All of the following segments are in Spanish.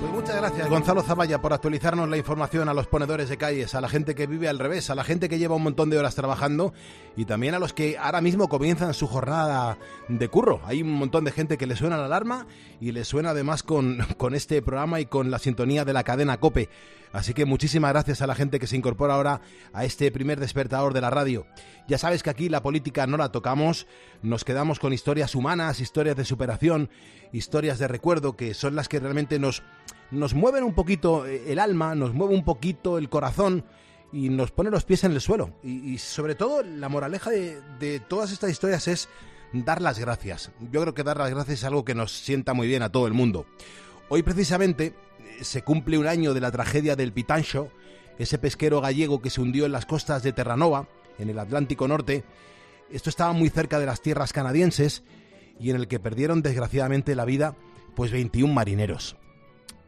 Pues muchas gracias Gonzalo Zavalla por actualizarnos la información a los ponedores de calles, a la gente que vive al revés, a la gente que lleva un montón de horas trabajando y también a los que ahora mismo comienzan su jornada de curro. Hay un montón de gente que le suena la alarma y le suena además con, con este programa y con la sintonía de la cadena Cope. Así que muchísimas gracias a la gente que se incorpora ahora a este primer despertador de la radio. Ya sabes que aquí la política no la tocamos, nos quedamos con historias humanas, historias de superación, historias de recuerdo, que son las que realmente nos, nos mueven un poquito eh, el alma, nos mueve un poquito el corazón y nos pone los pies en el suelo. Y, sobre todo la moraleja de, de todas estas historias es dar las gracias. Yo creo que dar las gracias es algo que nos sienta muy bien a todo el mundo. Hoy precisamente se cumple un año de la tragedia del Pitancho, ese pesquero gallego que se hundió en las costas de Terranova, en el Atlántico Norte. Esto estaba muy cerca de las tierras canadienses y en el que perdieron desgraciadamente la vida pues 21 marineros.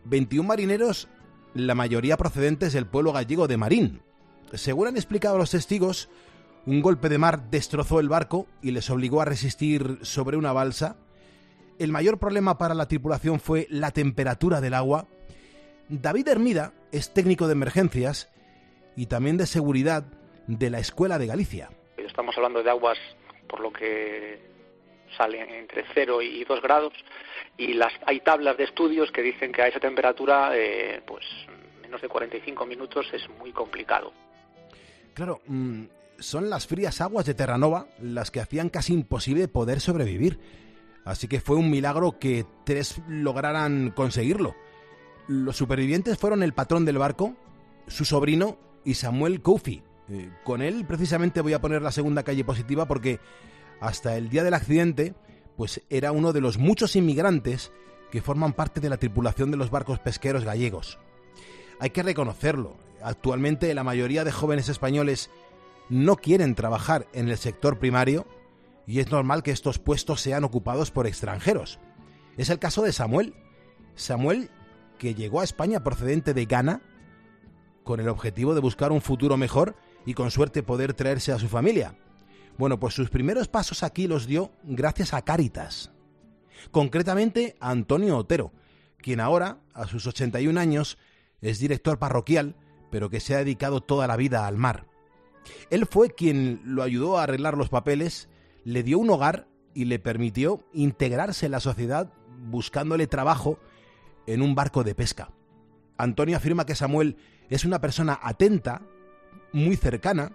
21 marineros, la mayoría procedentes del pueblo gallego de Marín. Según han explicado los testigos, un golpe de mar destrozó el barco y les obligó a resistir sobre una balsa. El mayor problema para la tripulación fue la temperatura del agua David Hermida es técnico de emergencias y también de seguridad de la Escuela de Galicia. Estamos hablando de aguas por lo que salen entre 0 y 2 grados y las hay tablas de estudios que dicen que a esa temperatura eh, pues menos de 45 minutos es muy complicado. Claro, mm, son las frías aguas de Terranova las que hacían casi imposible poder sobrevivir. Así que fue un milagro que tres lograran conseguirlo. Los supervivientes fueron el patrón del barco, su sobrino y Samuel Kofi. Eh, con él precisamente voy a poner la segunda calle positiva porque hasta el día del accidente pues era uno de los muchos inmigrantes que forman parte de la tripulación de los barcos pesqueros gallegos. Hay que reconocerlo, actualmente la mayoría de jóvenes españoles no quieren trabajar en el sector primario y es normal que estos puestos sean ocupados por extranjeros. Es el caso de Samuel. Samuel que llegó a España procedente de Ghana con el objetivo de buscar un futuro mejor y con suerte poder traerse a su familia. Bueno, pues sus primeros pasos aquí los dio gracias a Cáritas. Concretamente a Antonio Otero, quien ahora, a sus 81 años, es director parroquial, pero que se ha dedicado toda la vida al mar. Él fue quien lo ayudó a arreglar los papeles, le dio un hogar y le permitió integrarse en la sociedad buscándole trabajo en un barco de pesca. Antonio afirma que Samuel es una persona atenta, muy cercana,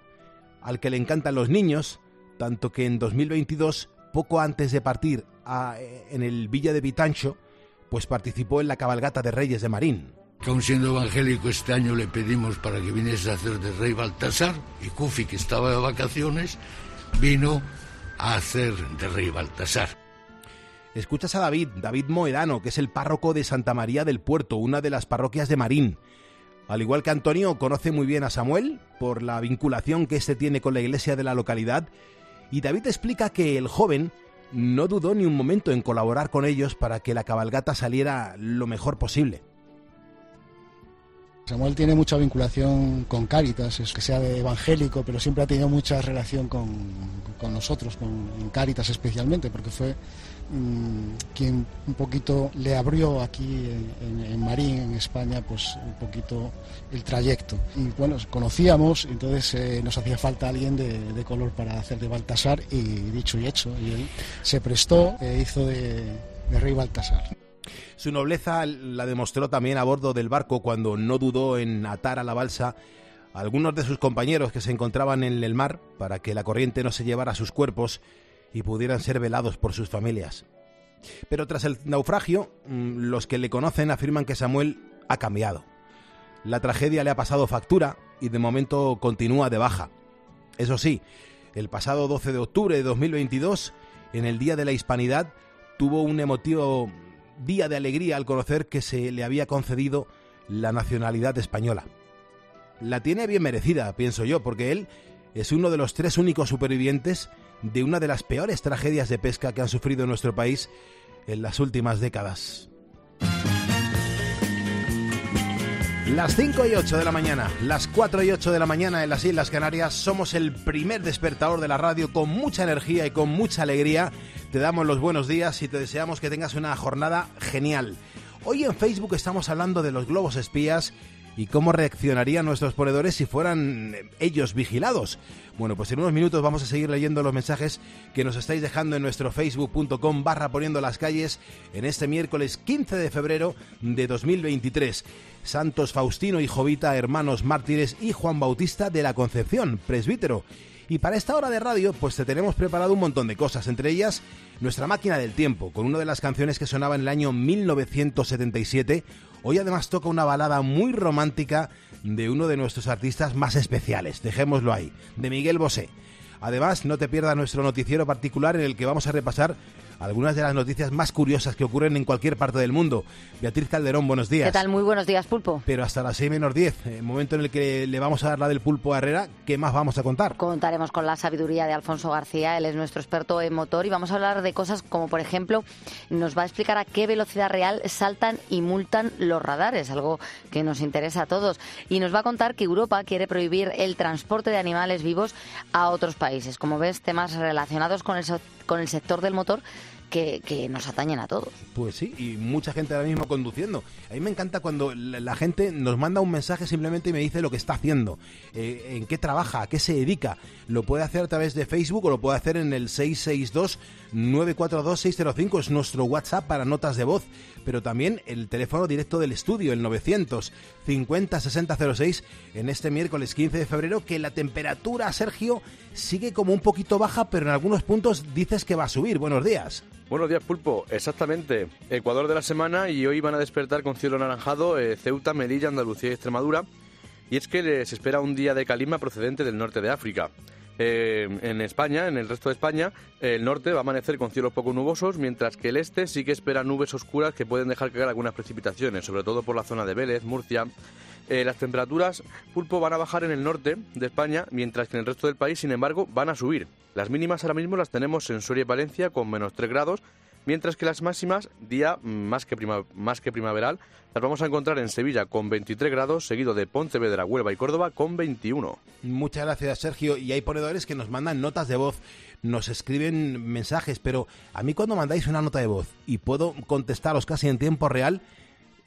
al que le encantan los niños, tanto que en 2022, poco antes de partir en el Villa de Vitancho, pues participó en la cabalgata de Reyes de Marín. Aun siendo evangélico, este año le pedimos para que viniese a hacer de rey Baltasar y Kufi, que estaba de vacaciones, vino a hacer de rey Baltasar. Escuchas a David, David Moedano, que es el párroco de Santa María del Puerto, una de las parroquias de Marín. Al igual que Antonio, conoce muy bien a Samuel por la vinculación que éste tiene con la iglesia de la localidad, y David explica que el joven no dudó ni un momento en colaborar con ellos para que la cabalgata saliera lo mejor posible. Samuel tiene mucha vinculación con Cáritas, es que sea de evangélico, pero siempre ha tenido mucha relación con, nosotros, con Cáritas especialmente, porque fue Mm, quien un poquito le abrió aquí en, Marín, en España, pues un poquito el trayecto. Y bueno, conocíamos, entonces eh, nos hacía falta alguien de, color para hacer de Baltasar y dicho y hecho, y él se prestó, e hizo de, de rey Baltasar. Su nobleza la demostró también a bordo del barco cuando no dudó en atar a la balsa a algunos de sus compañeros que se encontraban en el mar para que la corriente no se llevara sus cuerpos y pudieran ser velados por sus familias. Pero tras el naufragio, mm, los que le conocen afirman que Samuel ha cambiado. La tragedia le ha pasado factura y de momento continúa de baja. Eso sí, el pasado 12 de octubre de 2022, en el Día de la Hispanidad, tuvo un emotivo día de alegría al conocer que se le había concedido la nacionalidad española. La tiene bien merecida, pienso yo, porque él es uno de los tres únicos supervivientes de una de las peores tragedias de pesca que han sufrido nuestro país en las últimas décadas. Las 5 y 8 de la mañana, las 4 y 8 de la mañana en las Islas Canarias, somos el primer despertador de la radio con mucha energía y con mucha alegría. Te damos los buenos días y te deseamos que tengas una jornada genial. Hoy en Facebook estamos hablando de los globos espías y cómo reaccionarían nuestros ponedores si fueran ellos vigilados. Bueno, pues en unos minutos vamos a seguir leyendo los mensajes que nos estáis dejando en nuestro facebook.com barra poniendo las calles en este miércoles 15 de febrero de 2023. Santos Faustino y Jovita, hermanos mártires y Juan Bautista de la Concepción, presbítero. Y para esta hora de radio, pues te tenemos preparado un montón de cosas, entre ellas nuestra máquina del tiempo, con una de las canciones que sonaba en el año 1977, Hoy además toca una balada muy romántica de uno de nuestros artistas más especiales, dejémoslo ahí, de Miguel Bosé. Además, no te pierdas nuestro noticiero particular en el que vamos a repasar algunas de las noticias más curiosas que ocurren en cualquier parte del mundo. Beatriz Calderón, buenos días. ¿Qué tal? Muy buenos días, Pulpo. Pero hasta las 6 menos 10, el momento en el que le vamos a dar la del Pulpo a Herrera, ¿qué más vamos a contar? Contaremos con la sabiduría de Alfonso García, él es nuestro experto en motor y vamos a hablar de cosas como, por ejemplo, nos va a explicar a qué velocidad real saltan y multan los radares, algo que nos interesa a todos. Y nos va a contar que Europa quiere prohibir el transporte de animales vivos a otros países. Como ves, temas relacionados con el, con el sector del motor que, nos atañen a todos. Pues sí, y mucha gente ahora mismo conduciendo. A mí me encanta cuando la, gente nos manda un mensaje simplemente y me dice lo que está haciendo, eh, en qué trabaja, a qué se dedica. Lo puede hacer a través de Facebook o lo puede hacer en el 662-942-605, es nuestro WhatsApp para notas de voz, pero también el teléfono directo del estudio, el 950-6006, en este miércoles 15 de febrero, que la temperatura, Sergio, sigue como un poquito baja, pero en algunos puntos dices que va a subir. Buenos días. Buenos días, Pulpo. Exactamente. Ecuador de la semana y hoy van a despertar con cielo anaranjado eh, Ceuta, Melilla, Andalucía y Extremadura. Y es que les espera un día de calima procedente del norte de África. Eh, en España, en el resto de España, el norte va a amanecer con cielos poco nubosos, mientras que el este sí que espera nubes oscuras que pueden dejar caer algunas precipitaciones, sobre todo por la zona de Vélez, Murcia. Eh, las temperaturas pulpo van a bajar en el norte de España, mientras que en el resto del país, sin embargo, van a subir. Las mínimas ahora mismo las tenemos en Soria y Valencia con menos 3 grados, mientras que las máximas, día más que, primaveral, las vamos a encontrar en Sevilla con 23 grados, seguido de Pontevedra, Huelva y Córdoba con 21. Muchas gracias, Sergio. Y hay ponedores que nos mandan notas de voz, nos escriben mensajes, pero a mí cuando mandáis una nota de voz y puedo contestaros casi en tiempo real,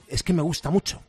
es que me gusta mucho.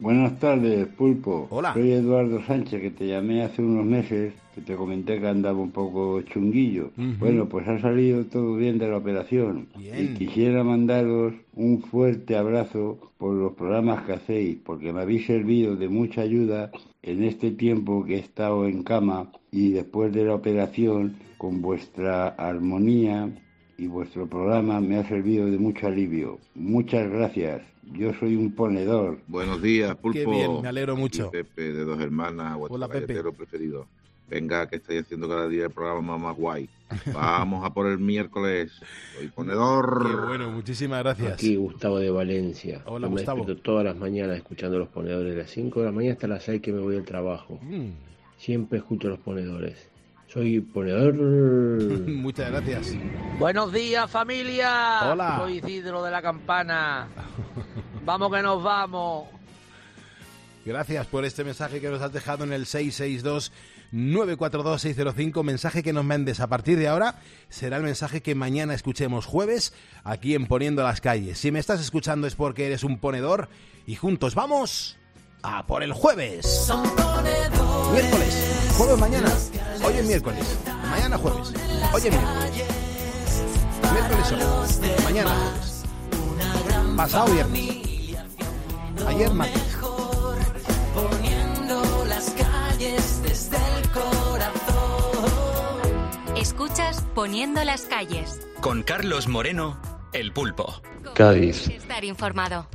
Buenas tardes, Pulpo. Hola. Soy Eduardo Sánchez, que te llamé hace unos meses, que te comenté que andaba un poco chunguillo. Bueno, pues ha salido todo bien de la operación. Y quisiera mandaros un fuerte abrazo por los programas que hacéis, porque me habéis servido de mucha ayuda en este tiempo que he estado en cama y después de la operación, con vuestra armonía y vuestro programa me ha servido de mucho alivio. Muchas gracias. Yo soy un ponedor. Buenos días, Pulpo. Qué bien, me alegro mucho. Pepe, de Dos Hermanas, vuestro Hola, Pepe. preferido. Venga, que estáis haciendo cada día el programa más guay. Vamos a por el miércoles. Soy ponedor. Qué bueno, muchísimas gracias. Aquí Gustavo de Valencia. Hola, me Gustavo. todas las mañanas escuchando los ponedores de las 5 de la mañana hasta las 6 que me voy al trabajo. Mm. Siempre escucho los ponedores. Soy ponedor. Muchas gracias. Buenos días, familia. Hola. Soy Isidro de la Campana. vamos que nos vamos. Gracias por este mensaje que nos has dejado en el 662 942 605, mensaje que nos mandes a partir de ahora será el mensaje que mañana escuchemos jueves aquí en Poniendo las calles. Si me estás escuchando es porque eres un ponedor y juntos vamos a por el jueves. Miércoles, jueves mañana. Hoy es miércoles, mañana jueves. Hoy es miércoles. Miércoles hoy, mañana jueves. Pasado viernes. Ayer martes. Escuchas Poniendo las calles. Con Carlos Moreno, El Pulpo. Cádiz. Estar informado.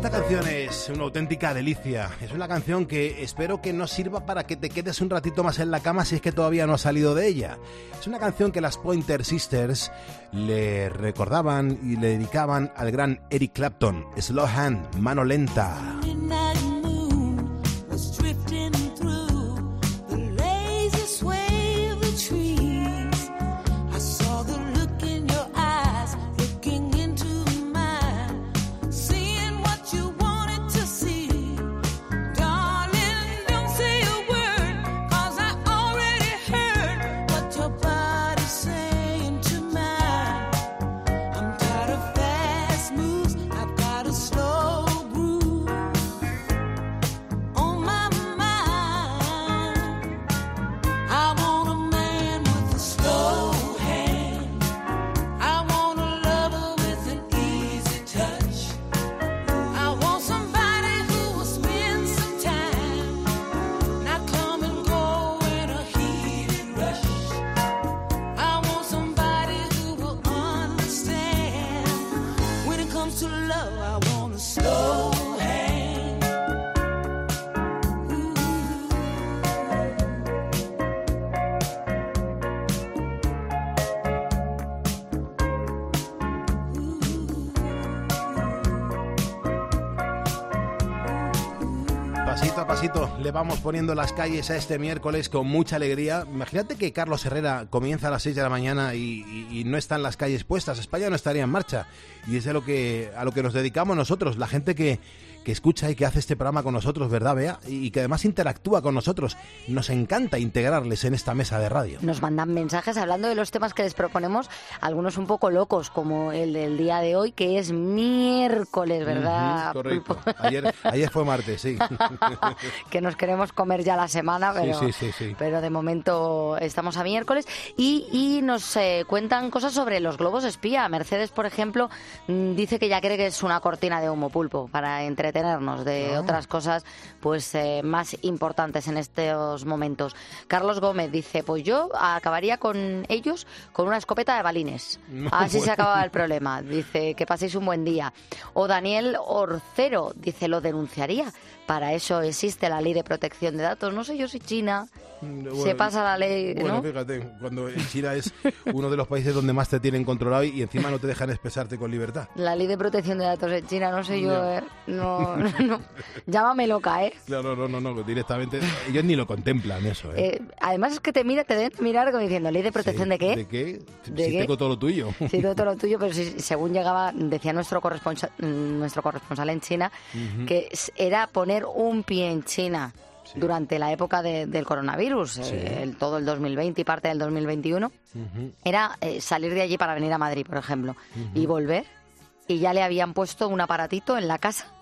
Esta canción es una auténtica delicia. Es una canción que espero que nos sirva para que te quedes un ratito más en la cama si es que todavía no has salido de ella. Es una canción que las Pointer Sisters le recordaban y le dedicaban al gran Eric Clapton. Slow Hand, mano lenta. Vamos poniendo las calles a este miércoles con mucha alegría. Imagínate que Carlos Herrera comienza a las 6 de la mañana y, no están las calles puestas. España no estaría en marcha. Y es lo que, a lo que nos dedicamos nosotros, la gente que, que escucha y que hace este programa con nosotros, ¿verdad, Bea? Y que además interactúa con nosotros. Nos encanta integrarles en esta mesa de radio. Nos mandan mensajes hablando de los temas que les proponemos, algunos un poco locos, como el del día de hoy, que es miércoles, ¿verdad? correcto. Ayer, ayer, fue martes, sí. que nos queremos comer ya la semana, pero, sí, sí, sí, pero de momento estamos a miércoles. Y, y nos eh, cuentan cosas sobre los globos espía. Mercedes, por ejemplo, mm, dice que ya cree que es una cortina de humo pulpo para entre tenernos de otras cosas pues eh, más importantes en estos momentos. Carlos Gómez dice, pues yo acabaría con ellos con una escopeta de balines. Así se acaba el problema. Dice, que paséis un buen día. O Daniel Orcero dice, lo denunciaría para eso existe la ley de protección de datos. No sé yo si China se pasa la ley. Bueno, fíjate, cuando China es uno de los países donde más te tienen controlado y, encima no te dejan expresarte con libertad. La ley de protección de datos en China, no sé yo, eh, no, no, llámame loca, ¿eh? Claro, no, no, no, directamente ellos ni lo contemplan eso, ¿eh? eh además es que te mira, te deben mirar como diciendo, ¿ley de protección de qué? ¿De qué? ¿De si tengo todo lo tuyo. Sí, tengo todo lo tuyo, pero si, según llegaba, decía nuestro corresponsal, nuestro corresponsal en China, que era poner un pie en China durante la época del coronavirus, eh, el, todo el 2020 y parte del 2021, era eh, salir de allí para venir a Madrid, por ejemplo, y volver, y ya le habían puesto un aparatito en la casa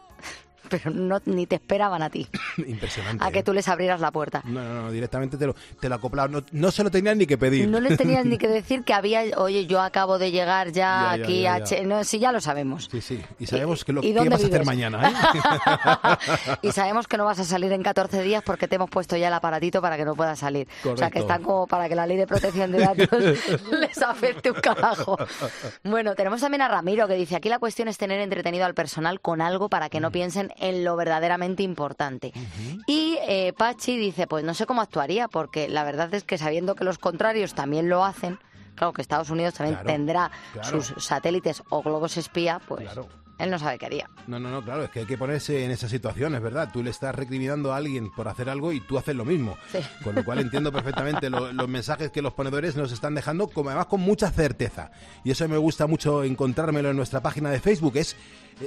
pero no, ni te esperaban a ti. Impresionante. A que ¿eh? tú les abrieras la puerta. No, no, no directamente te lo, te lo acoplaban. No, se lo tenían ni que pedir. No les tenías ni que decir que había, oye, yo acabo de llegar ya, aquí a... no, sí, ya lo sabemos. Sí, sí. Y sabemos que lo que vas a hacer mañana. ¿eh? y sabemos que no vas a salir en 14 días porque te hemos puesto ya el aparatito para que no puedas salir. O sea, que están como para que la ley de protección de datos les afecte un carajo. Bueno, tenemos también a Ramiro que dice, aquí la cuestión es tener entretenido al personal con algo para que no piensen en lo verdaderamente importante. Y eh, Pachi dice, pues no sé cómo actuaría, porque la verdad es que sabiendo que los contrarios también lo hacen, claro que Estados Unidos también tendrá sus satélites o globos espía, pues él no sabe qué haría. No, no, no, claro, es que hay que ponerse en esas situaciones, ¿verdad? Tú le estás recriminando a alguien por hacer algo y tú haces lo mismo. Con lo cual entiendo perfectamente los mensajes que los ponedores nos están dejando, como además con mucha certeza. Y eso me gusta mucho encontrármelo en nuestra página de Facebook, es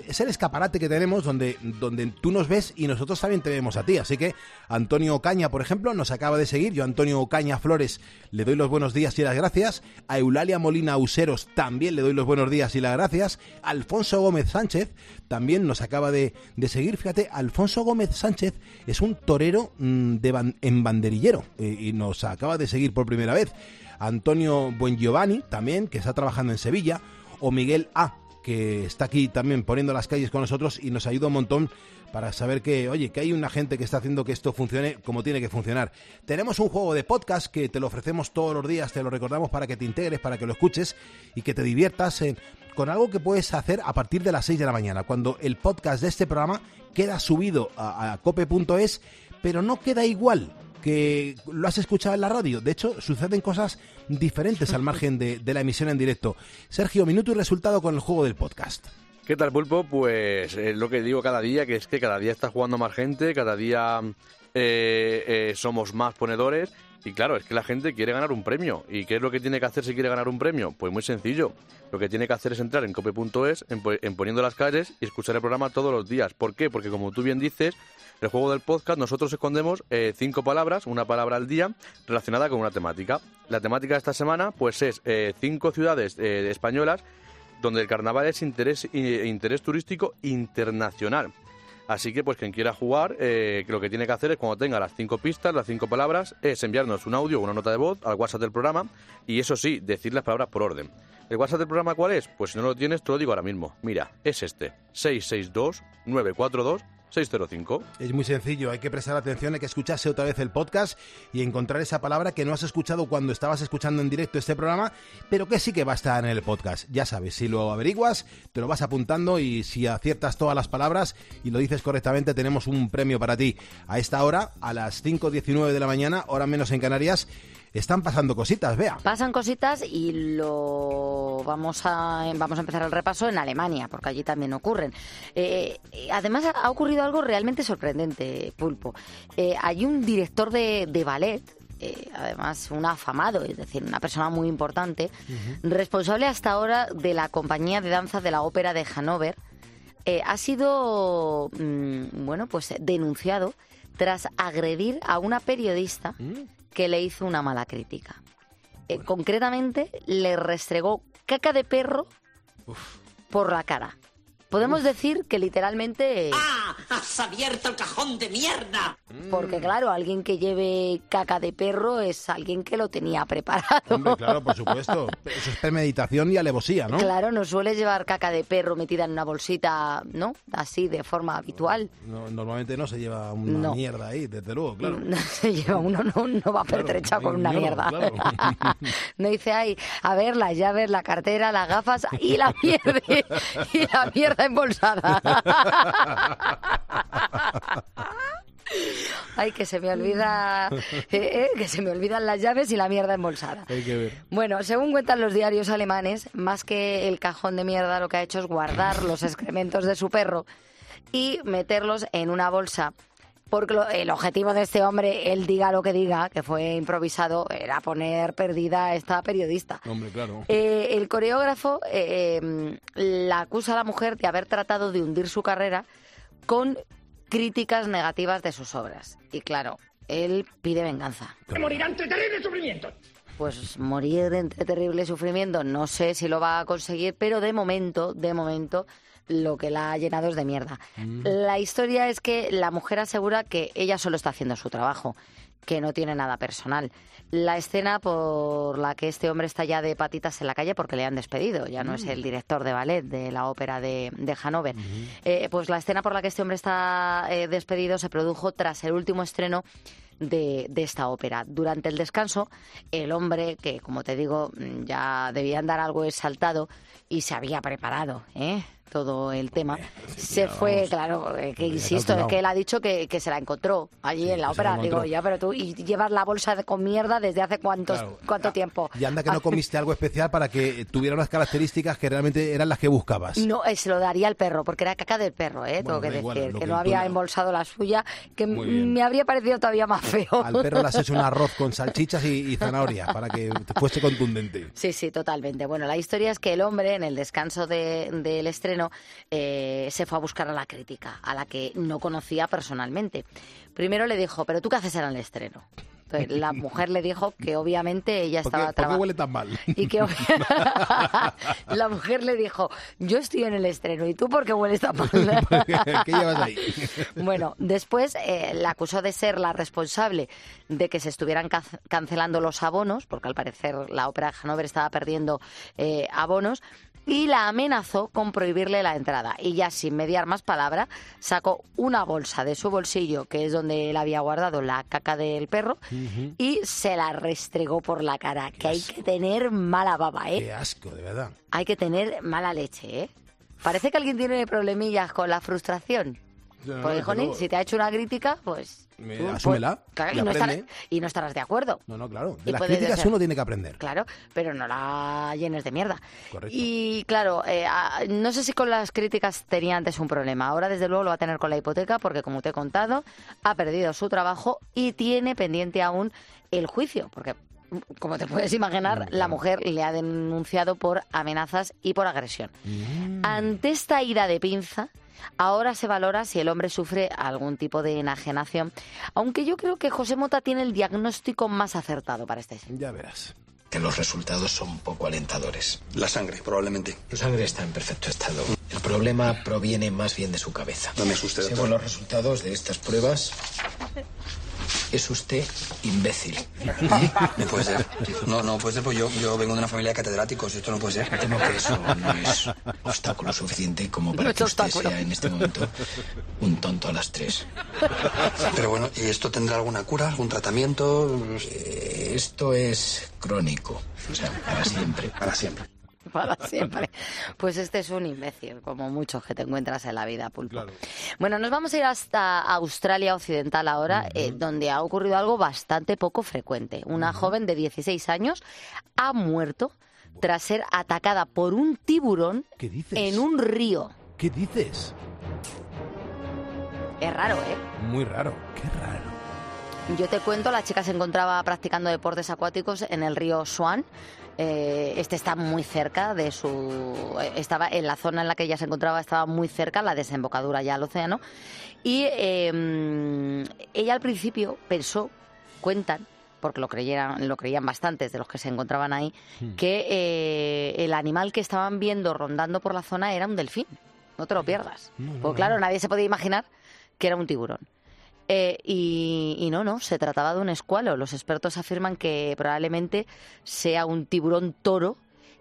es el escaparate que tenemos donde, donde tú nos ves y nosotros también te vemos a ti. Así que Antonio Ocaña, por ejemplo, nos acaba de seguir. Yo, Antonio Ocaña Flores, le doy los buenos días y las gracias. A Eulalia Molina Useros también le doy los buenos días y las gracias. Alfonso Gómez Sánchez también nos acaba de, seguir. Fíjate, Alfonso Gómez Sánchez es un torero mm, de en banderillero eh, y nos acaba de seguir por primera vez. Antonio Buengiovanni también, que está trabajando en Sevilla. O Miguel A que está aquí también poniendo las calles con nosotros y nos ayuda un montón para saber que, oye, que hay una gente que está haciendo que esto funcione como tiene que funcionar. Tenemos un juego de podcast que te lo ofrecemos todos los días, te lo recordamos para que te integres, para que lo escuches y que te diviertas eh, con algo que puedes hacer a partir de las 6 de la mañana, cuando el podcast de este programa queda subido a cope.es, pero no queda igual que lo has escuchado en la radio. De hecho, suceden cosas diferentes al margen de, la emisión en directo. Sergio, minuto y resultado con el juego del podcast. ¿Qué tal, Pulpo? Pues es lo que digo cada día, que es que cada día está jugando más gente, cada día eh, eh, somos más ponedores y claro, es que la gente quiere ganar un premio. ¿Y qué es lo que tiene que hacer si quiere ganar un premio? Pues muy sencillo. Lo que tiene que hacer es entrar en cope.es, en, en, Poniendo las Calles y escuchar el programa todos los días. ¿Por qué? Porque como tú bien dices, el juego del podcast nosotros escondemos eh, cinco palabras, una palabra al día, relacionada con una temática. La temática de esta semana pues es eh, cinco ciudades eh, españolas donde el carnaval es interés, interés turístico internacional. Así que, pues, quien quiera jugar, eh, lo que tiene que hacer es cuando tenga las cinco pistas, las cinco palabras, es enviarnos un audio o una nota de voz al WhatsApp del programa y, eso sí, decir las palabras por orden. ¿El WhatsApp del programa cuál es? Pues si no lo tienes, te lo digo ahora mismo. Mira, es este: 662 942 605. Es muy sencillo, hay que prestar atención, hay que escucharse otra vez el podcast y encontrar esa palabra que no has escuchado cuando estabas escuchando en directo este programa, pero que sí que va a estar en el podcast. Ya sabes, si lo averiguas, te lo vas apuntando y si aciertas todas las palabras y lo dices correctamente, tenemos un premio para ti. A esta hora, a las 5.19 de la mañana, hora menos en Canarias, están pasando cositas, vea. Pasan cositas y lo vamos a vamos a empezar el repaso en Alemania, porque allí también ocurren. Eh, además ha ocurrido algo realmente sorprendente, Pulpo. Eh, hay un director de, ballet eh, además un afamado, es decir, una persona muy importante, responsable hasta ahora de la compañía de danza de la ópera de Hannover, ha sido, mm, bueno, pues denunciado tras agredir a una periodista mm que le hizo una mala crítica. Eh, concretamente, le restregó caca de perro por la cara. Podemos decir que literalmente... ¡Ah! ¡Has abierto el cajón de mierda! Porque mm. claro, alguien que lleve caca de perro es alguien que lo tenía preparado. Hombre, claro, por supuesto. Eso es premeditación y alevosía, ¿no? Claro, no suele llevar caca de perro metida en una bolsita, ¿no? Así, de forma habitual. normalmente no se lleva una mierda ahí, desde luego, claro. No se lleva uno, no, va pertrechado con una mierda. no dice, ahí, a ver, las llaves, la cartera, las gafas y la mierda. y la mierda embolsada. Ay, que se me olvida, eh, eh, que se me olvidan las llaves y la mierda embolsada. Hay que ver. Bueno, según cuentan los diarios alemanes, más que el cajón de mierda, lo que ha hecho es guardar los excrementos de su perro y meterlos en una bolsa porque el objetivo de este hombre, él diga lo que diga, que fue improvisado, era poner perdida a esta periodista. Hombre, claro. Eh, el coreógrafo eh, em, la acusa a la mujer de haber tratado de hundir su carrera con críticas negativas de sus obras. Y claro, él pide venganza. Morirá entre terrible sufrimiento. Pues morir entre terrible sufrimiento, no sé si lo va a conseguir, pero de momento, de momento, lo que la ha llenado es de mierda. Mm. La historia es que la mujer asegura que ella solo está haciendo su trabajo, que no tiene nada personal. La escena por la que este hombre está ya de patitas en la calle porque le han despedido, ya no es el mm. director de ballet de la ópera de, de Hannover. Eh, pues la escena por la que este hombre está eh, despedido se produjo tras el último estreno de, de, esta ópera. Durante el descanso, el hombre, que como te digo, ya debía andar algo exaltado y se había preparado, ¿eh? Todo el tema. se fue, claro, que insisto, es que él ha dicho que, que, se la encontró allí en la ópera. Digo, ya, pero tú y llevas la bolsa de, con mierda desde hace cuántos, cuánto tiempo. Y anda que no comiste algo especial para que tuviera unas características que realmente eran las que buscabas. No, eh, se lo daría al perro, porque era caca del perro, ¿eh? tengo que decir, que, no había embolsado la suya, que me habría parecido todavía más feo. Al perro le has hecho un arroz con salchichas y, zanahorias para que fuese contundente. Sí, sí, totalmente. Bueno, la historia es que el hombre, en el descanso del estreno, eh, se fue a buscar a la crítica, a la que no conocía personalmente. Primero le dijo, pero tú qué haces en el estreno la mujer le dijo que obviamente ella estaba trabajando. ¿Por qué huele tan mal? Y que la mujer le dijo, yo estoy en el estreno y tú por qué hueles tan mal. ¿Qué llevas ahí? bueno, después eh, la acusó de ser la responsable de que se estuvieran cancelando los abonos, porque al parecer la ópera de Hanover estaba perdiendo eh, abonos, y la amenazó con prohibirle la entrada. Y ya sin mediar más palabra, sacó una bolsa de su bolsillo, que es donde él había guardado la caca del perro, y se la restregó por la cara. que hay que tener mala baba, ¿eh? Qué asco, de verdad. Hay que tener mala leche, ¿eh? Parece que alguien tiene problemillas con la frustración. Pues, si te ha hecho una crítica, pues asúmela. y, no estarás, de acuerdo. No, no, claro. De las críticas uno tiene que aprender. Claro, pero no la llenes de mierda. Correcto. Y claro, eh, no sé si con las críticas tenía antes un problema. Ahora, desde luego, lo va a tener con la hipoteca porque, como te he contado, ha perdido su trabajo y tiene pendiente aún el juicio. Porque como te puedes imaginar, la mujer le ha denunciado por amenazas y por agresión. Mm. Ante esta ira de pinza, Ahora se valora si el hombre sufre algún tipo de enajenación, aunque yo creo que José Mota tiene el diagnóstico más acertado para este Ya verás. que los resultados son poco alentadores. La sangre, probablemente. Su sangre está en perfecto estado. El problema proviene más bien de su cabeza. No me asuste, doctor. Según los resultados de estas pruebas, es usted imbécil. No puede ser. No, no puede ser, pues yo, yo vengo de una familia de catedráticos. Esto no puede ser. Temo que eso no es obstáculo suficiente como para No que usted obstáculo. sea en este momento un tonto a las tres. Pero bueno, ¿y esto tendrá alguna cura, algún tratamiento? Eh, Esto es crónico. O sea, para siempre. Para siempre. Para siempre. Pues este es un imbécil, como muchos que te encuentras en la vida, Pulpo. Bueno, nos vamos a ir hasta Australia Occidental ahora, eh, donde ha ocurrido algo bastante poco frecuente. Una joven de 16 años ha muerto tras ser atacada por un tiburón ¿Qué dices? en un río. ¿Qué dices? Es raro, ¿eh? Muy raro. Qué raro. Yo te cuento, la chica se encontraba practicando deportes acuáticos en el río Swan. Eh, este está muy cerca de su. eh, Estaba en la zona en la que ella se encontraba, estaba muy cerca, la desembocadura ya al océano. Y eh, ella al principio pensó, cuentan, porque lo creyeran, lo creían bastantes de los que se encontraban ahí, Hmm. que eh, el animal que estaban viendo rondando por la zona era un delfín. No te lo pierdas. No, no, no. claro, nadie se podía imaginar que era un tiburón. Eh, y, y no, no, se trataba de un escualo. Los expertos afirman que probablemente sea un tiburón toro,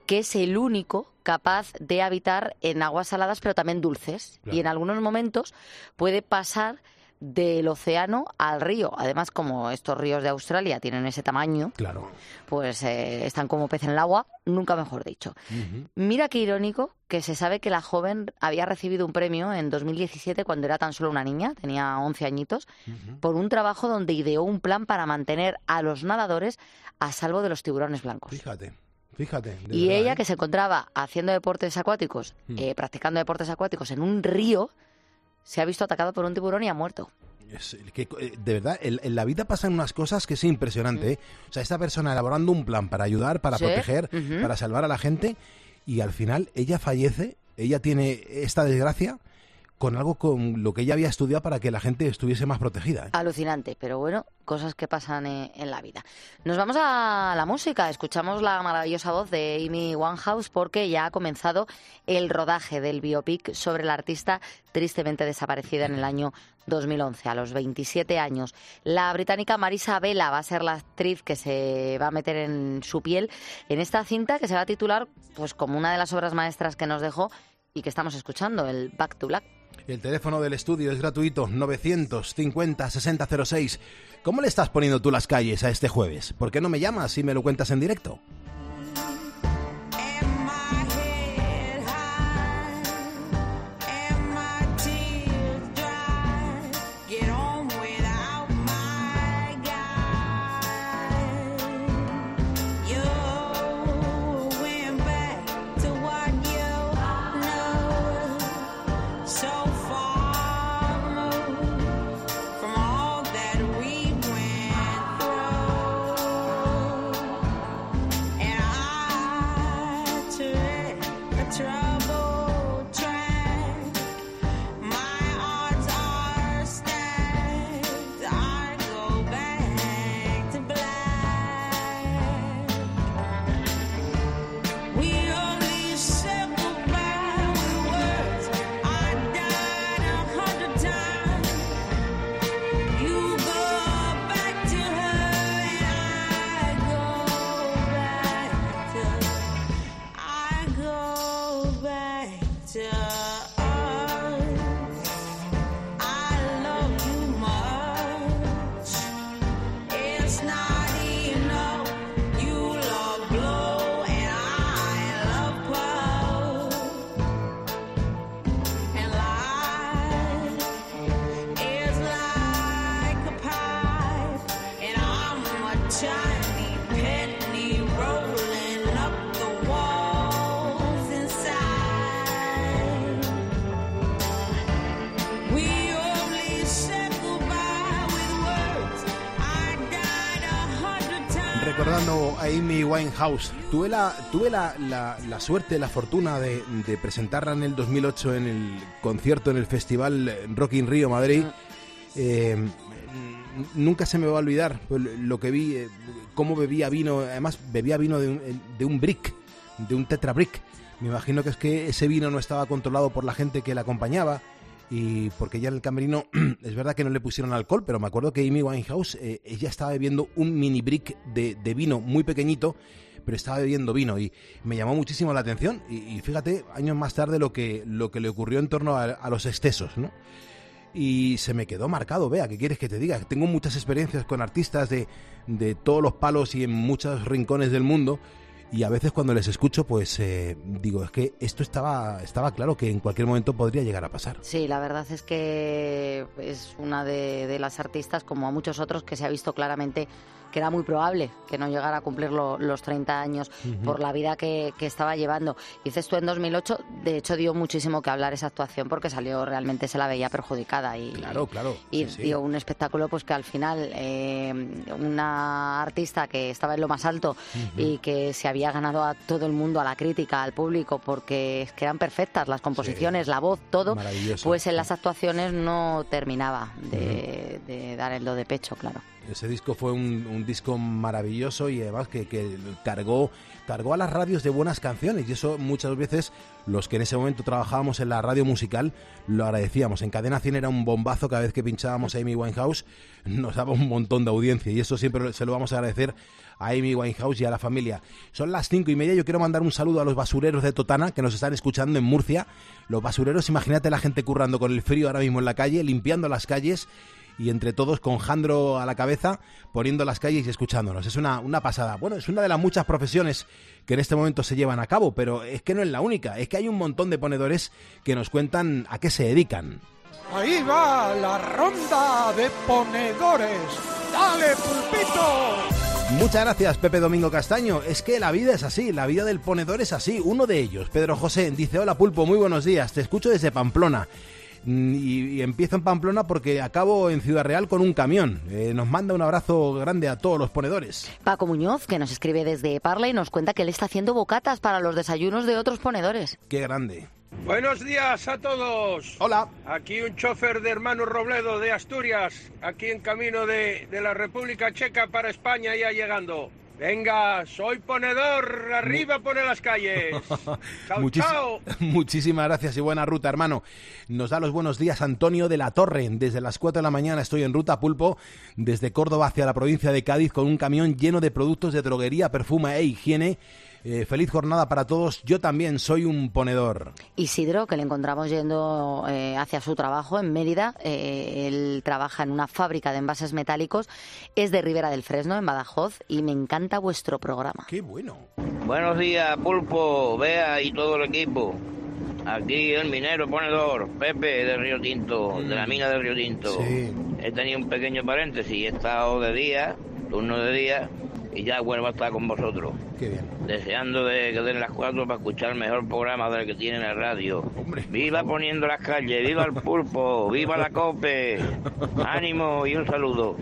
que es el único capaz de habitar en aguas saladas, pero también dulces. Claro. Y en algunos momentos puede pasar del océano al río. Además, como estos ríos de Australia tienen ese tamaño, Claro. pues eh, están como pez en el agua, nunca mejor dicho. Mira qué irónico que se sabe que la joven había recibido un premio en 2017 cuando era tan solo una niña, tenía 11 añitos, por un trabajo donde ideó un plan para mantener a los nadadores a salvo de los tiburones blancos. Fíjate, fíjate. Y verdad, ella, ¿eh? que se encontraba haciendo deportes acuáticos, Mm. eh, practicando deportes acuáticos en un río, se ha visto atacado por un tiburón y ha muerto. Es que, eh, de verdad, en, en la vida pasan unas cosas que es impresionante. ¿eh? O sea, esta persona elaborando un plan para ayudar, para Sí, proteger, para salvar a la gente, y al final ella fallece, ella tiene esta desgracia con algo con lo que ella había estudiado para que la gente estuviese más protegida. ¿eh? Alucinante, pero bueno, cosas que pasan eh, en la vida. Nos vamos a la música, escuchamos la maravillosa voz de Amy Winehouse porque ya ha comenzado el rodaje del biopic sobre la artista tristemente desaparecida en el año 2011, a los 27 años. La británica Marisa Vela va a ser la actriz que se va a meter en su piel en esta cinta que se va a titular pues como una de las obras maestras que nos dejó y que estamos escuchando, el Back to Black. El teléfono del estudio es gratuito, 950-6006. ¿Cómo le estás poniendo tú las calles a este jueves? ¿Por qué no me llamas y me lo cuentas en directo? Winehouse, tuve la, tuve la, la- la suerte, la fortuna de, de presentarla en el 2008 en el concierto en el Festival Rock in Rio Madrid. Eh, nunca se me va a olvidar lo que vi, eh, cómo bebía vino, además bebía vino de un, de un brick, de un tetra brick. Me imagino que es que ese vino no estaba controlado por la gente que le acompañaba y porque ya en el camerino es verdad que no le pusieron alcohol, pero me acuerdo que Amy Winehouse eh, ella estaba bebiendo un mini brick de, de vino muy pequeñito pero estaba bebiendo vino y me llamó muchísimo la atención y, fíjate años más tarde lo que lo que le ocurrió en torno a, los excesos, ¿no? y se me quedó marcado. Vea, ¿qué quieres que te diga? Tengo muchas experiencias con artistas de, de todos los palos y en muchos rincones del mundo. Y a veces cuando les escucho, pues eh, digo, es que esto estaba, estaba claro que en cualquier momento podría llegar a pasar. Sí, la verdad es que es una de las artistas, como a muchos otros, que se ha visto claramente que era muy probable que no llegara a cumplir lo- los 30 años por la vida que, que estaba llevando. Dices tú en 2008, de hecho dio muchísimo que hablar esa actuación porque salió realmente se la veía perjudicada y, Claro, claro. y sí, sí. dio un espectáculo pues que al final eh, una artista que estaba en lo más alto y que se había ganado a todo el mundo, a la crítica, al público, porque es que eran perfectas las composiciones, la voz, todo, pues en las actuaciones no terminaba de, de dar el do de pecho, claro. Ese disco fue un, un disco maravilloso y además que, cargó, cargó a las radios de buenas canciones y eso muchas veces los que en ese momento trabajábamos en la radio musical lo agradecíamos. En Cadena 100 era un bombazo cada vez que pinchábamos a Amy Winehouse, nos daba un montón de audiencia y eso siempre se lo vamos a agradecer a Amy Winehouse y a la familia. Son las cinco y media, yo quiero mandar un saludo a los basureros de Totana que nos están escuchando en Murcia. Los basureros, imagínate la gente currando con el frío ahora mismo en la calle, limpiando las calles y entre todos con Jandro a la cabeza poniendo las calles y escuchándonos. Es una, una pasada. Bueno, es una de las muchas profesiones que en este momento se llevan a cabo, pero es que no es la única. Es que hay un montón de ponedores que nos cuentan a qué se dedican. Ahí va la ronda de ponedores. ¡Dale, pulpito! Muchas gracias, Pepe Domingo Castaño. Es que la vida es así, la vida del ponedor es así. Uno de ellos, Pedro José, dice, hola Pulpo, muy buenos días, te escucho desde Pamplona. Mm, Y, y empiezo en Pamplona porque acabo en Ciudad Real con un camión. Eh, nos manda un abrazo grande a todos los ponedores. Paco Muñoz, que nos escribe desde Parla y nos cuenta que él está haciendo bocatas para los desayunos de otros ponedores. Qué grande. Buenos días a todos. Hola. Aquí un chofer de hermano Robledo de Asturias, aquí en camino de, de la República Checa para España ya llegando. Venga, soy ponedor, arriba pone las calles. Chao, Muchis- chao. Muchísimas gracias y buena ruta, hermano. Nos da los buenos días Antonio de la Torre. Desde las 4 de la mañana estoy en ruta Pulpo, desde Córdoba hacia la provincia de Cádiz, con un camión lleno de productos de droguería, perfume e higiene. Eh, feliz jornada para todos. Yo también soy un ponedor. Isidro, que le encontramos yendo eh, hacia su trabajo en Mérida. Eh, él trabaja en una fábrica de envases metálicos. Es de Ribera del Fresno, en Badajoz, y me encanta vuestro programa. Qué bueno. Buenos días, Pulpo, Bea y todo el equipo. Aquí el minero ponedor, Pepe de Río Tinto, de la mina de Río Tinto. Sí. He tenido un pequeño paréntesis, he estado de día, turno de día, y ya vuelvo a estar con vosotros. Qué bien. Deseando de que den las cuatro para escuchar el mejor programa del que tiene en la radio. Viva poniendo las calles, viva el pulpo, viva la cope. Ánimo y un saludo.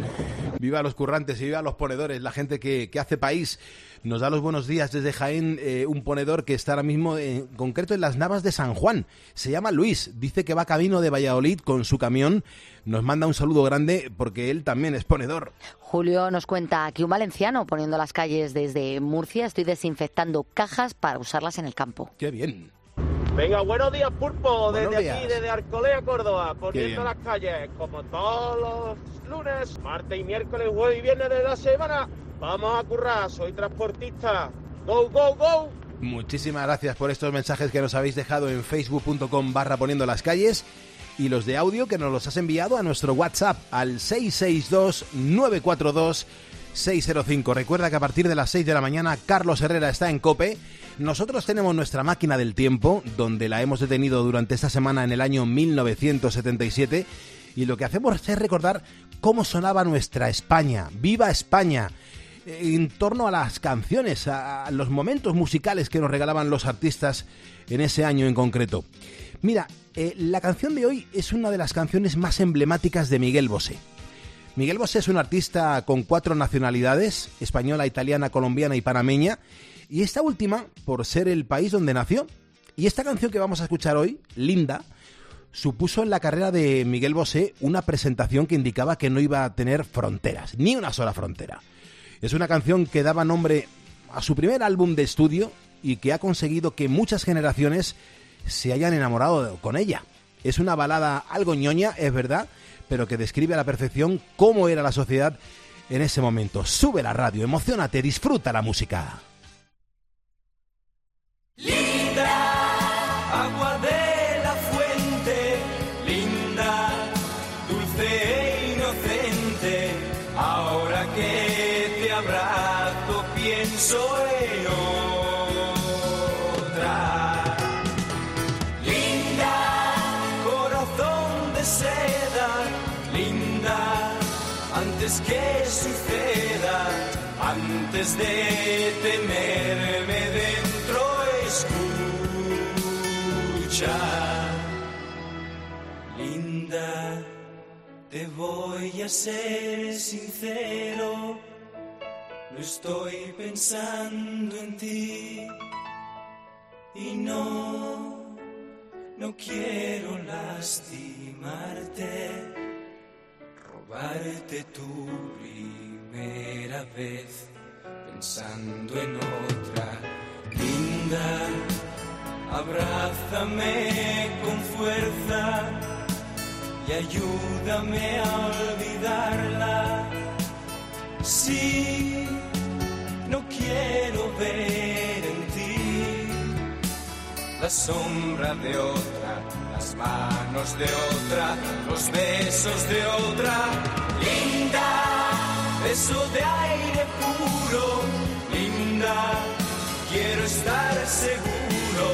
Viva los currantes y viva los ponedores, la gente que, que hace país. Nos da los buenos días desde Jaén eh, un ponedor que está ahora mismo en concreto en las Navas de San Juan. Se llama Luis, dice que va camino de Valladolid con su camión. Nos manda un saludo grande porque él también es ponedor. Julio nos cuenta aquí un valenciano poniendo las calles desde Murcia. Estoy desinfectando cajas para usarlas en el campo. Qué bien. Venga, buenos días, Pulpo, Buenos desde días. aquí, desde Arcolea, Córdoba, poniendo las calles, como todos los lunes, martes y miércoles, jueves y viernes de la semana. Vamos a currar, soy transportista. Go, go, go. Muchísimas gracias por estos mensajes que nos habéis dejado en facebook.com barra poniendo las calles y los de audio que nos los has enviado a nuestro WhatsApp al 662-942-605. Recuerda que a partir de las 6 de la mañana Carlos Herrera está en Cope. Nosotros tenemos nuestra máquina del tiempo, donde la hemos detenido durante esta semana en el año 1977. Y lo que hacemos es recordar cómo sonaba nuestra España. ¡Viva España! En torno a las canciones, a los momentos musicales que nos regalaban los artistas en ese año en concreto. Mira, eh, la canción de hoy es una de las canciones más emblemáticas de Miguel Bosé. Miguel Bosé es un artista con cuatro nacionalidades, española, italiana, colombiana y panameña, y esta última por ser el país donde nació. Y esta canción que vamos a escuchar hoy, Linda, supuso en la carrera de Miguel Bosé una presentación que indicaba que no iba a tener fronteras, ni una sola frontera. Es una canción que daba nombre a su primer álbum de estudio y que ha conseguido que muchas generaciones se hayan enamorado con ella. Es una balada algo ñoña, es verdad, pero que describe a la perfección cómo era la sociedad en ese momento. Sube la radio, emocionate, disfruta la música. De tenerme dentro, escucha. Linda, te voy a ser sincero, no estoy pensando en ti. Y no, no quiero lastimarte, robarte tu primera vez pensando en otra. Linda, abrázame con fuerza y ayúdame a olvidarla. Sí, no quiero ver en ti la sombra de otra, las manos de otra, los besos de otra. Linda, beso de aire puro, linda, quiero estar seguro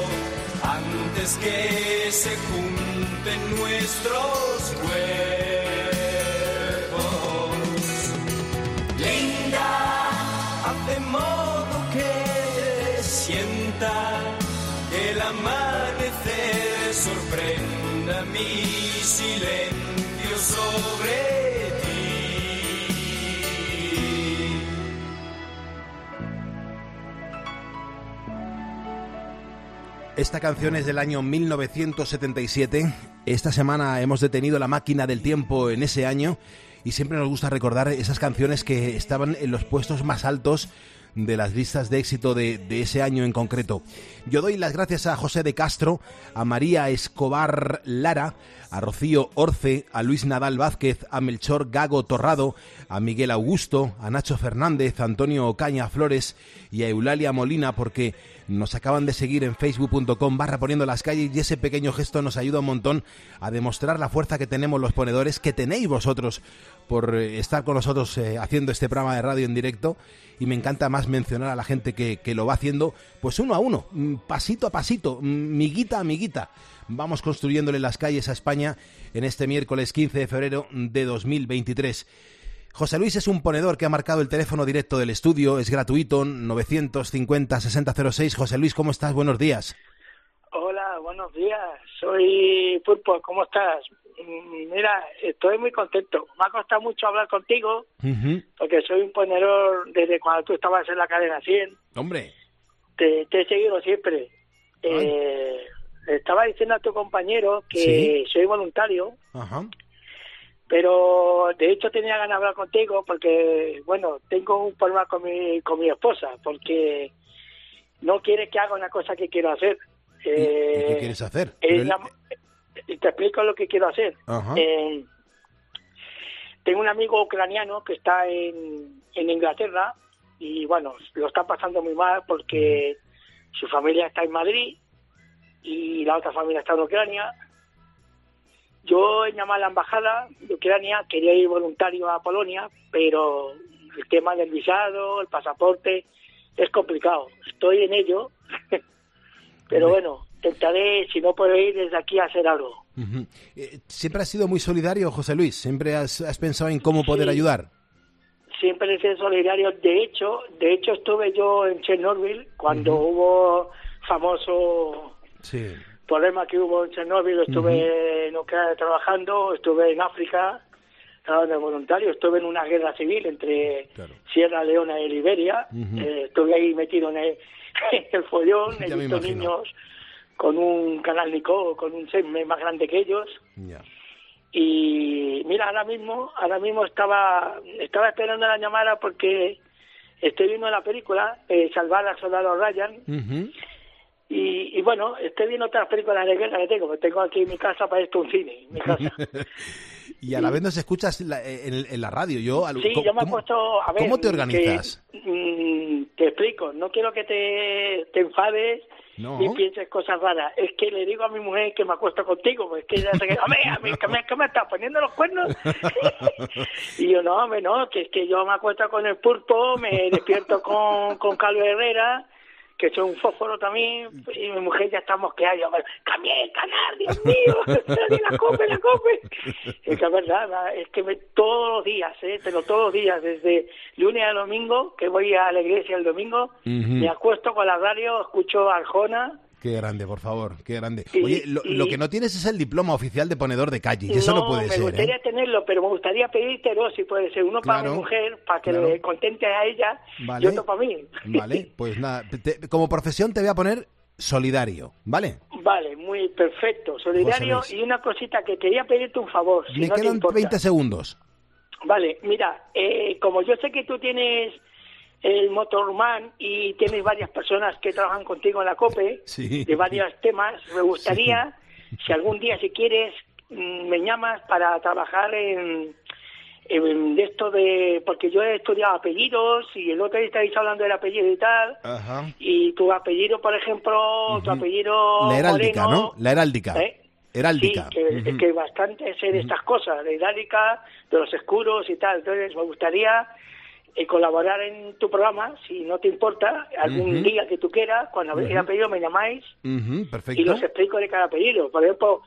antes que se junten nuestros cuerpos. Linda, haz de modo que sienta que el amanecer sorprenda mi silencio sobre Esta canción es del año 1977. Esta semana hemos detenido la máquina del tiempo en ese año y siempre nos gusta recordar esas canciones que estaban en los puestos más altos de las listas de éxito de, de, ese año en concreto. Yo doy las gracias a José de Castro, a María Escobar Lara, a Rocío Orce, a Luis Nadal Vázquez, a Melchor Gago Torrado, a Miguel Augusto, a Nacho Fernández, a Antonio Ocaña Flores y a Eulalia Molina porque nos acaban de seguir en facebook.com barra poniendo las calles y ese pequeño gesto nos ayuda un montón a demostrar la fuerza que tenemos los ponedores, que tenéis vosotros por eh, estar con nosotros eh, haciendo este programa de radio en directo y me encanta más mencionar a la gente que, que lo va haciendo pues uno a uno, mm, pasito a pasito, mm, miguita a miguita. Vamos construyéndole las calles a España en este miércoles 15 de febrero de 2023. José Luis es un ponedor que ha marcado el teléfono directo del estudio, es gratuito, 950-6006. José Luis, ¿cómo estás? Buenos días. Hola, buenos días. Soy Pulpo, ¿cómo estás? Mm, Mira, estoy muy contento. Me ha costado mucho hablar contigo, porque soy un ponedor desde cuando tú estabas en la cadena 100. Hombre. Te, te he seguido siempre. Eh, estaba diciendo a tu compañero que Sí. soy voluntario, Ajá. Pero de hecho tenía ganas de hablar contigo porque, bueno, tengo un problema con mi, con mi esposa, porque no quiere que haga una cosa que quiero hacer. ¿Y Eh, qué quieres hacer? ella- y te explico lo que quiero hacer. Eh, tengo un amigo ucraniano que está en, en Inglaterra y bueno, lo está pasando muy mal porque su familia está en Madrid y la otra familia está en Ucrania. Yo he llamado a la embajada de Ucrania, quería ir voluntario a Polonia, pero el tema del visado, el pasaporte, es complicado. Estoy en ello, pero bueno, intentaré, si no puedo ir desde aquí, a hacer algo. Eh, Siempre has sido muy solidario, José Luis. Siempre has, has pensado en cómo poder Sí. ayudar. siempre he sido solidario. De hecho, de hecho estuve yo en Chernobyl cuando hubo famoso Sí. Problema que hubo en Chernobyl. Estuve en Ucrania trabajando, estuve en África trabajando de voluntario, estuve en una guerra civil entre Sierra Leona y Liberia. Eh, estuve ahí metido en el, en el follón, he visto niños con un canal Nico, con un SEME más grande que ellos. Y mira, ahora mismo, ahora mismo estaba, estaba esperando la llamada porque estoy viendo la película eh, Salvar al Soldado Ryan. Y, y, bueno, estoy viendo otras películas de guerra que tengo, porque tengo aquí en mi casa para esto un cine, mi casa. y a la vez nos escuchas en, la radio. Yo, sí, yo me he puesto. A ver, ¿Cómo te organizas? Mm, te explico, no quiero que te, te enfades y pienses cosas raras. Es que le digo a mi mujer que me acuesto contigo, pues que ella se queda, a mí, que me, que me estás poniendo los cuernos. y yo, no, hombre, no, que es que yo me acuesto con el pulpo, me despierto con, con Carlos Herrera, que soy un fósforo también, y mi mujer ya está mosqueada, yo, cambié el canal, Dios mío, la cope, la cope. Es que es verdad, es que me, todos los días, ¿eh? pero todos los días, desde lunes a domingo, que voy a la iglesia el domingo, me acuesto con la radio, escucho Arjona, Qué grande, por favor, qué grande. Oye, lo, que no tienes es el diploma oficial de ponedor de calle, y eso no puede ser. Me gustaría tenerlo, pero me gustaría pedirte dos, si puede ser, uno para mi mujer, para que le contente a ella, y otro para mí. Vale, pues nada, como profesión te voy a poner solidario, ¿vale? Vale, muy perfecto, solidario, y una cosita que quería pedirte un favor. Me quedan 20 segundos. Vale, mira, eh, como yo sé que tú tienes el Motorman y tienes varias personas que trabajan contigo en la COPE de varios temas. Me gustaría, si algún día, si quieres, mm, me llamas para trabajar en, de esto de porque yo he estudiado apellidos y el otro día estáis hablando del apellido y tal y tu apellido por ejemplo tu apellido la heráldica no la heráldica. ¿eh? heráldica. Sí, que, bastante sé de estas cosas de heráldica de los escuros y tal. Entonces me gustaría y colaborar en tu programa, si no te importa, algún día que tú quieras, cuando uh el apellido me llamáis y los explico de cada apellido. Por ejemplo,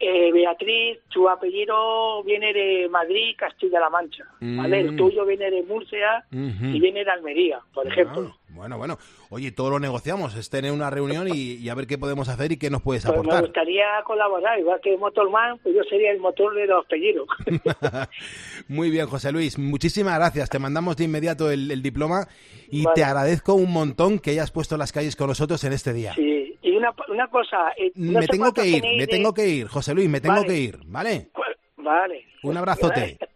eh, Beatriz, su apellido viene de Madrid, Castilla-La Mancha, ¿vale? El mm. tuyo viene de Murcia y viene de Almería, por ejemplo. Bueno, bueno. Oye, todo lo negociamos, es tener una reunión y, a ver qué podemos hacer y qué nos puedes pues aportar. Me gustaría colaborar, igual que Motorman, pues yo sería el motor de los apellidos. Muy bien, José Luis, muchísimas gracias. Te mandamos de inmediato el, diploma y te agradezco un montón que hayas puesto las calles con nosotros en este día. Sí, una, una cosa... Eh, me tengo que ir, me tengo que ir, José Luis, me tengo que ir, ¿vale? Vale. Un abrazote.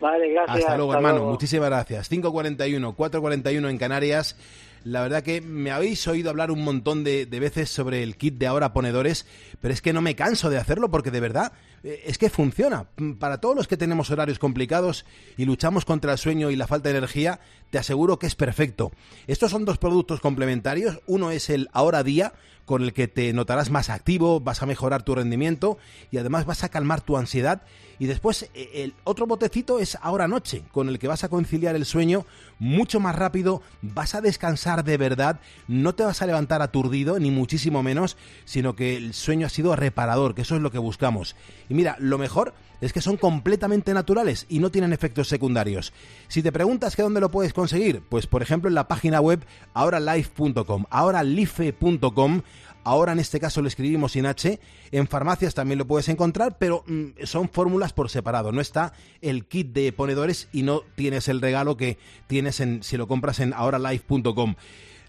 Vale, gracias. Hasta luego, hermano. Muchísimas gracias. 5.41, 4.41 en Canarias. La verdad que me habéis oído hablar un montón de, veces sobre el kit de ahora ponedores, pero es que no me canso de hacerlo porque de verdad eh, es que funciona. Para todos los que tenemos horarios complicados y luchamos contra el sueño y la falta de energía, te aseguro que es perfecto. Estos son dos productos complementarios. Uno es el ahora día, con el que te notarás más activo, vas a mejorar tu rendimiento y además vas a calmar tu ansiedad. Y después eh, el otro botecito es ahora noche, con el que vas a conciliar el sueño mucho más rápido, vas a descansar de verdad, no te vas a levantar aturdido, ni muchísimo menos, sino que el sueño ha sido reparador, que eso es lo que buscamos. Y mira, lo mejor es que son completamente naturales y no tienen efectos secundarios. Si te preguntas que dónde lo puedes conseguir, pues por ejemplo en la página web ahoralife.com, ahoralife.com Ahora en este caso lo escribimos sin H. En farmacias también lo puedes encontrar, pero mm, son fórmulas por separado. No está el kit de ponedores y no tienes el regalo que tienes en, si lo compras en ahoralife.com.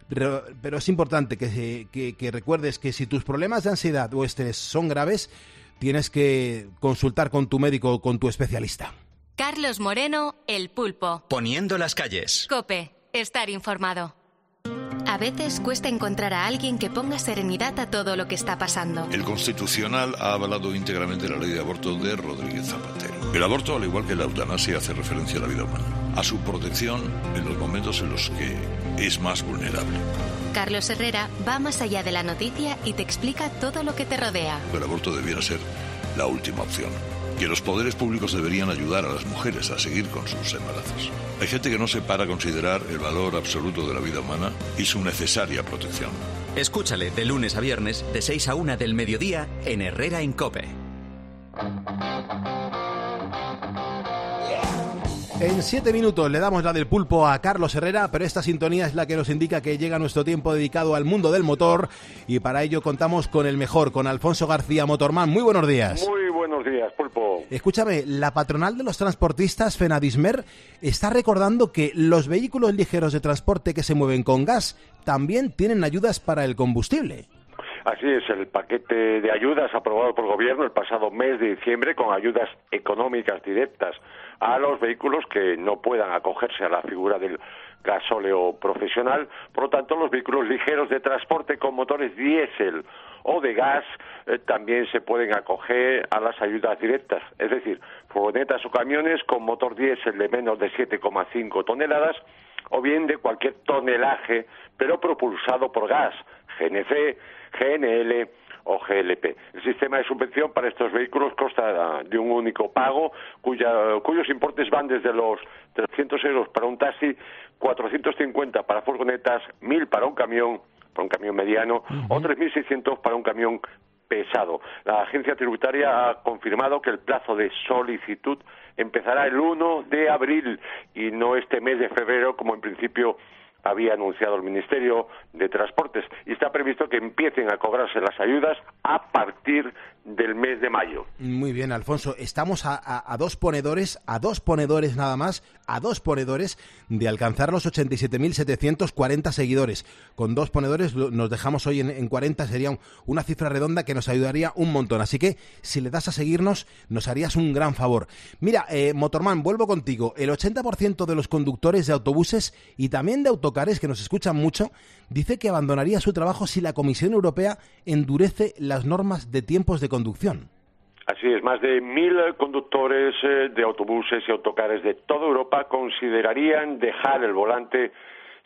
Pero, es importante que, que recuerdes que si tus problemas de ansiedad o estrés son graves, tienes que consultar con tu médico o con tu especialista. Carlos Moreno, El Pulpo. Poniendo las calles. Cope, estar informado. A veces cuesta encontrar a alguien que ponga serenidad a todo lo que está pasando. El Constitucional ha avalado íntegramente la ley de aborto de Rodríguez Zapatero. El aborto, al igual que la eutanasia, hace referencia a la vida humana, a su protección en los momentos en los que es más vulnerable. Carlos Herrera va más allá de la noticia y te explica todo lo que te rodea. El aborto debiera ser la última opción que los poderes públicos deberían ayudar a las mujeres a seguir con sus embarazos. Hay gente que no se para a considerar el valor absoluto de la vida humana y su necesaria protección. Escúchale de lunes a viernes, de 6 a 1 del mediodía, en Herrera en Cope. En siete minutos le damos la del pulpo a Carlos Herrera, pero esta sintonía es la que nos indica que llega nuestro tiempo dedicado al mundo del motor y para ello contamos con el mejor, con Alfonso García Motorman. Muy buenos días. Muy buenos días, pulpo. Escúchame, la patronal de los transportistas, Fenadismer, está recordando que los vehículos ligeros de transporte que se mueven con gas también tienen ayudas para el combustible. Así es, el paquete de ayudas aprobado por el Gobierno el pasado mes de diciembre con ayudas económicas directas a los vehículos que no puedan acogerse a la figura del gasóleo profesional. Por lo tanto, los vehículos ligeros de transporte con motores diésel o de gas eh, también se pueden acoger a las ayudas directas. Es decir, furgonetas o camiones con motor diésel de menos de 7,5 toneladas o bien de cualquier tonelaje, pero propulsado por gas, GNC, GNL o GLP. El sistema de subvención para estos vehículos consta de un único pago, cuyos importes van desde los 300 euros para un taxi, 450 para furgonetas, 1.000 para un camión, para un camión mediano, o 3.600 para un camión pesado. La agencia tributaria ha confirmado que el plazo de solicitud empezará el 1 de abril y no este mes de febrero como en principio había anunciado el Ministerio de Transportes. Y está previsto que empiecen a cobrarse las ayudas a partir del mes de mayo. Muy bien, Alfonso. Estamos a, dos ponedores, a dos ponedores nada más, a dos ponedores de alcanzar los 87.740 seguidores. Con dos ponedores nos dejamos hoy en, 40, sería una cifra redonda que nos ayudaría un montón. Así que si le das a seguirnos, nos harías un gran favor. Mira, eh, Motorman, vuelvo contigo. El 80% de los conductores de autobuses y también de autocares que nos escuchan mucho, dice que abandonaría su trabajo si la Comisión Europea endurece las normas de tiempos de Así es, más de mil conductores eh, de autobuses y autocares de toda Europa considerarían dejar el volante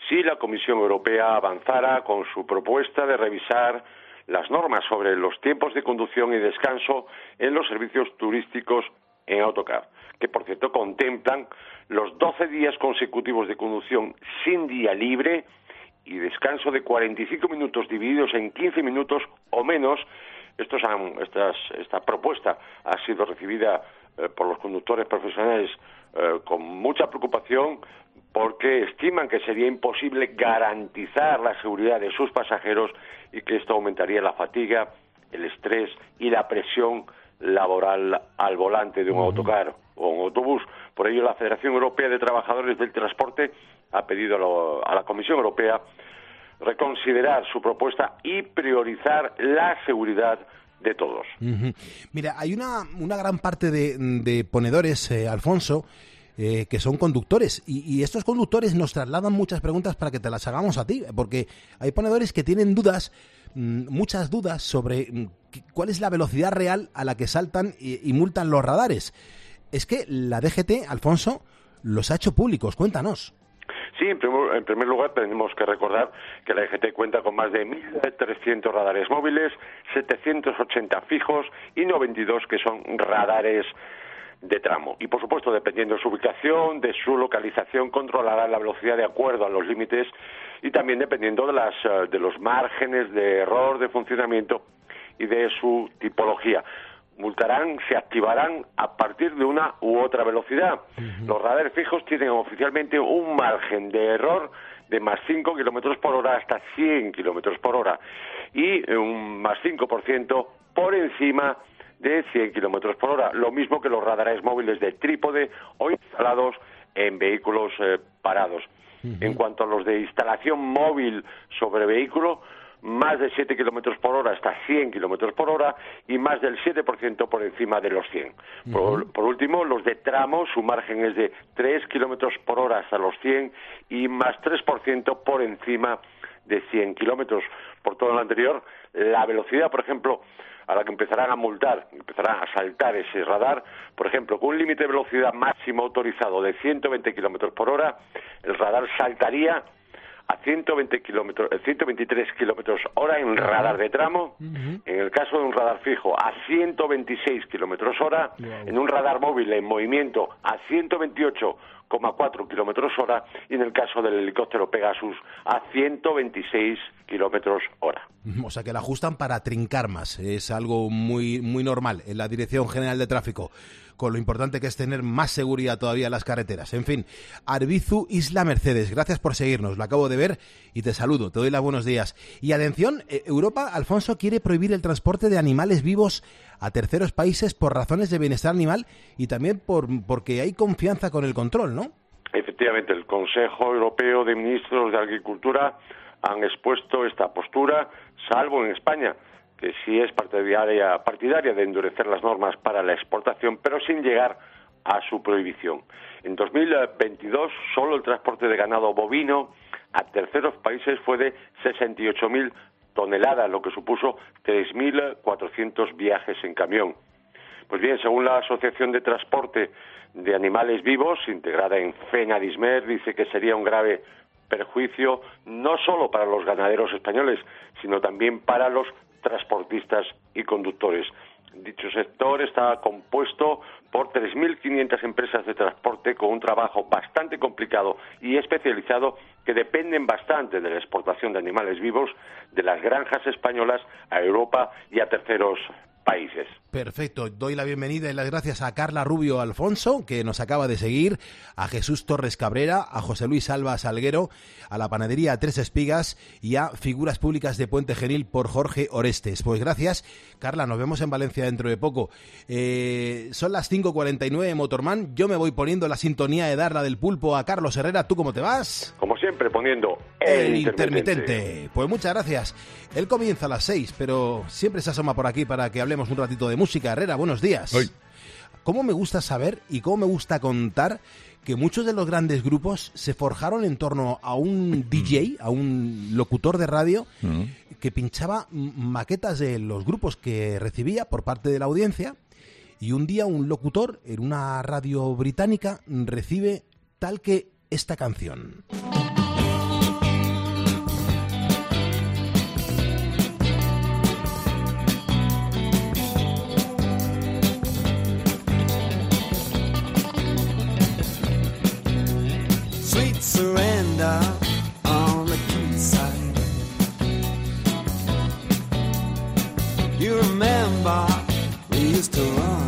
si la Comisión Europea avanzara con su propuesta de revisar las normas sobre los tiempos de conducción y descanso en los servicios turísticos en autocar, que por cierto contemplan los 12 días consecutivos de conducción sin día libre y descanso de 45 minutos divididos en 15 minutos o menos esta propuesta ha sido recibida eh, por los conductores profesionales eh, con mucha preocupación porque estiman que sería imposible garantizar la seguridad de sus pasajeros y que esto aumentaría la fatiga, el estrés y la presión laboral al volante de un autocar o un autobús. Por ello, la Federación Europea de Trabajadores del Transporte ha pedido a la Comisión Europea reconsiderar su propuesta y priorizar la seguridad de todos. Mira, hay una, una gran parte de, ponedores, eh, Alfonso, eh, que son conductores. Y, estos conductores nos trasladan muchas preguntas para que te las hagamos a ti, porque hay ponedores que tienen dudas, mm, muchas dudas sobre mm, cuál es la velocidad real a la que saltan y multan los radares. Es que la DGT, Alfonso, los ha hecho públicos. Cuéntanos. Sí, en primer, lugar tenemos que recordar que la EGT cuenta con más de 1.300 radares móviles, 780 fijos y 92 que son radares de tramo. Y por supuesto, dependiendo de su ubicación, de su localización, controlará la velocidad de acuerdo a los límites y también dependiendo de, las, eh, de los márgenes de error de funcionamiento y de su tipología multarán, se activarán a partir de una u otra velocidad. Los radares fijos tienen oficialmente un margen de error de más 5 kilómetros por hora hasta 100 kilómetros por hora y un más 5% por encima de 100 kilómetros por hora. Lo mismo que los radares móviles de trípode o instalados en vehículos eh, parados. En cuanto a los de instalación móvil sobre vehículo, más de 7 kilómetros por hora hasta 100 kilómetros por hora y más del 7% por encima de los 100. por, último, los de tramo, su margen es de 3 kilómetros por hora hasta los 100 y más 3% por encima de 100 kilómetros. Por todo lo anterior, la velocidad, por ejemplo, a la que empezarán a multar, empezarán a saltar ese radar, por ejemplo, con un límite de velocidad máximo autorizado de 120 kilómetros por hora, el radar saltaría a 120 kilómetros, 123 eh, kilómetros hora en radar de tramo, en el caso de un radar fijo a 126 kilómetros hora, en un radar móvil en movimiento a 128,4 kilómetros hora. Y en el caso del helicóptero Pegasus a 126 kilómetros hora. O sea que la ajustan para trincar más, es algo muy, muy normal en la Dirección General de Tráfico con lo importante que es tener más seguridad todavía en las carreteras. En fin, Arbizu Isla Mercedes, gracias por seguirnos, lo acabo de ver y te saludo, te doy los buenos días. Y atención, eh, Europa, Alfonso, quiere prohibir el transporte de animales vivos a terceros países por razones de bienestar animal y también por, porque hay confianza con el control, ¿no? Efectivamente, el Consejo Europeo de Ministros de Agricultura han expuesto esta postura, salvo en España que sí es partidaria, partidaria de endurecer las normas para la exportación, pero sin llegar a su prohibición. En 2022, solo el transporte de ganado bovino a terceros países fue de 68.000 toneladas, lo que supuso 3.400 viajes en camión. Pues bien, según la Asociación de Transporte de Animales Vivos, integrada en FENADISMER, dice que sería un grave perjuicio no solo para los ganaderos españoles, sino también para los transportistas y conductores. Dicho sector está compuesto por 3.500 empresas de transporte con un trabajo bastante complicado y especializado que dependen bastante de la exportación de animales vivos de las granjas españolas a Europa y a terceros países. Perfecto, doy la bienvenida y las gracias a Carla Rubio Alfonso, que nos acaba de seguir, a Jesús Torres Cabrera, a José Luis Alba Salguero, a la panadería Tres Espigas y a Figuras Públicas de Puente Genil por Jorge Orestes. Pues gracias, Carla, nos vemos en Valencia dentro de poco. Eh, son las 5.49 Motorman, yo me voy poniendo la sintonía de darla del pulpo a Carlos Herrera, ¿tú cómo te vas? Como siempre, poniendo el, intermitente. Pues muchas gracias. Él comienza a las 6, pero siempre se asoma por aquí para que hablemos un ratito de música. Herrera, buenos días. ¿Cómo me gusta saber y cómo me gusta contar que muchos de los grandes grupos se forjaron en torno a un DJ, a un locutor de radio, mm. que pinchaba maquetas de los grupos que recibía por parte de la audiencia. Y un día un locutor en una radio británica recibe tal que esta canción. Surrender on the quayside. You remember we used to run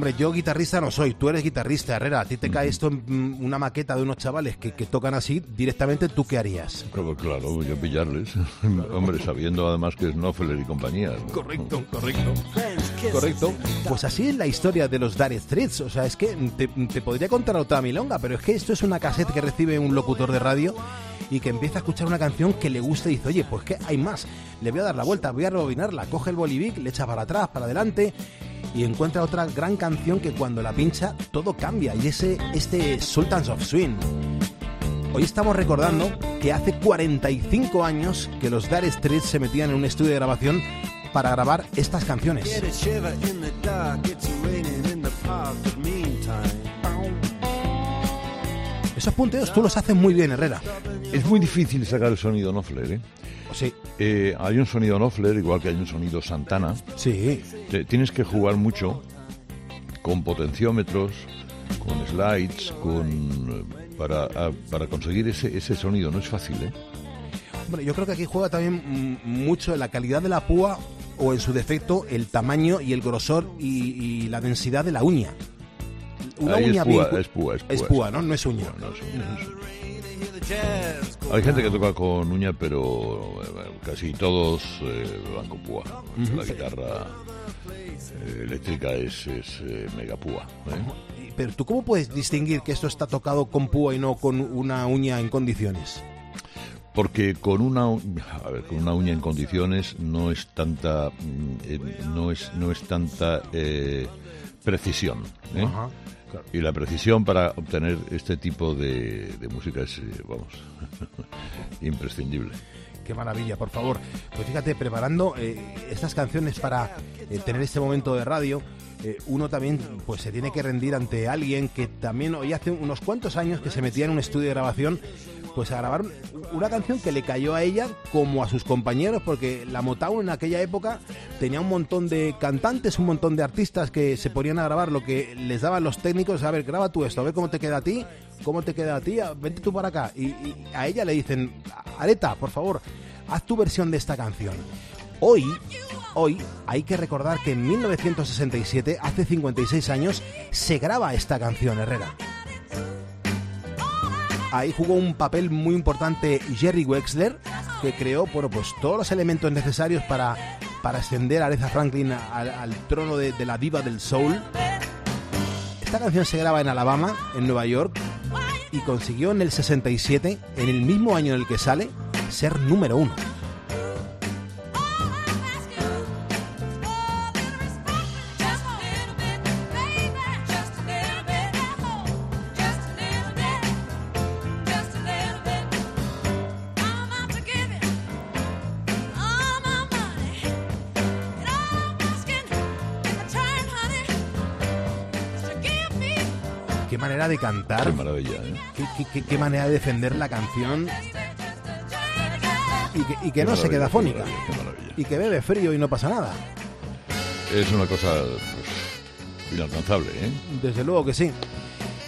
Hombre, yo guitarrista no soy, tú eres guitarrista, Herrera. A ti te cae esto en mm, una maqueta de unos chavales que, que tocan así, directamente, ¿tú qué harías? Claro, claro yo pillarles. Hombre, sabiendo además que es Knopfler y compañía. Correcto, correcto. Correcto. Pues así es la historia de los Dire Streets. O sea, es que te, te podría contar otra milonga, pero es que esto es una cassette que recibe un locutor de radio y que empieza a escuchar una canción que le gusta y dice, oye, pues que hay más. Le voy a dar la vuelta, voy a rebobinarla. Coge el bolivic, le echa para atrás, para adelante y encuentra otra gran canción que cuando la pincha todo cambia y ese este Sultans of Swing. Hoy estamos recordando que hace 45 años que los Dire Street se metían en un estudio de grabación para grabar estas canciones. Esos punteos tú los haces muy bien, Herrera. Es muy difícil sacar el sonido no ¿eh? Sí. Eh, hay un sonido Knopfler, igual que hay un sonido Santana. Sí. tienes que jugar mucho con potenciómetros, con slides, con para, para conseguir ese, ese sonido. No es fácil, ¿eh? Bueno, yo creo que aquí juega también mucho la calidad de la púa o en su defecto el tamaño y el grosor y, la densidad de la uña. Una uña es púa, es púa, es púa, ¿no? No es uña. No, es uña. Hay gente que toca con uña, pero eh, casi todos eh, van con púa. La guitarra eh, eléctrica es, es mega púa. Pero tú cómo puedes distinguir que esto está tocado con púa y no con una uña en condiciones? Porque con una, a ver, con una uña en condiciones no es tanta, mm, no es, no es tanta precisión. Ajá. Y la precisión para obtener este tipo de, música es, eh, vamos, imprescindible. Qué maravilla, por favor. Pues fíjate, preparando eh, estas canciones para eh, tener este momento de radio, uno también pues se tiene que rendir ante alguien que también hoy hace unos cuantos años que se metía en un estudio de grabación pues a grabar una canción que le cayó a ella como a sus compañeros, porque la Motown en aquella época tenía un montón de cantantes, un montón de artistas que se ponían a grabar lo que les daban los técnicos, a ver, graba tú esto, a ver cómo te queda a ti, cómo te queda a ti, vente tú para acá. Y, a ella le dicen, Areta, por favor, haz tu versión de esta canción. Hoy, hoy hay que recordar que en 1967, hace 56 años, se graba esta canción, Herrera. Ahí jugó un papel muy importante Jerry Wexler, que creó bueno, pues, todos los elementos necesarios para, para ascender a Aretha Franklin al, trono de, la diva del soul. Esta canción se graba en Alabama, en Nueva York, y consiguió en el 67, en el mismo año en el que sale, ser número uno. Qué manera de cantar. Qué maravilla, ¿eh? Qué, qué- qué- qué manera de defender la canción. Y que, y que Qué no se queda fónica. Y que bebe frío y no pasa nada. Es una cosa pues, inalcanzable, ¿eh? Desde luego que sí.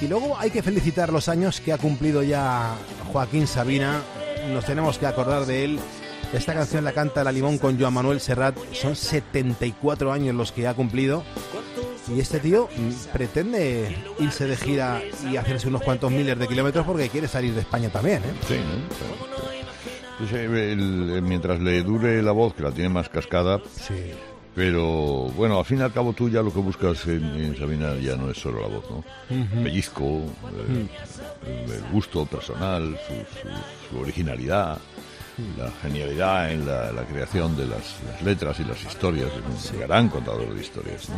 Y luego hay que felicitar los años que ha cumplido ya Joaquín Sabina. Nos tenemos que acordar de él. Esta canción la canta La Limón con Joan Manuel Serrat. Son 74 años los que ha cumplido. Y este tío pretende irse de gira y hacerse unos cuantos miles de kilómetros porque quiere salir de España también. ¿eh? Sí, ¿no? Sí, sí. El- mientras le dure la voz, que la tiene más cascada, pero bueno, al fin y al cabo tú ya lo que buscas en, en Sabina ya no es solo la voz, ¿no? Ujú. Pellizco, eh, el, el gusto personal, su, su- su originalidad, la genialidad en la, la creación de las, las letras y las historias, es un gran contador de historias, ¿no?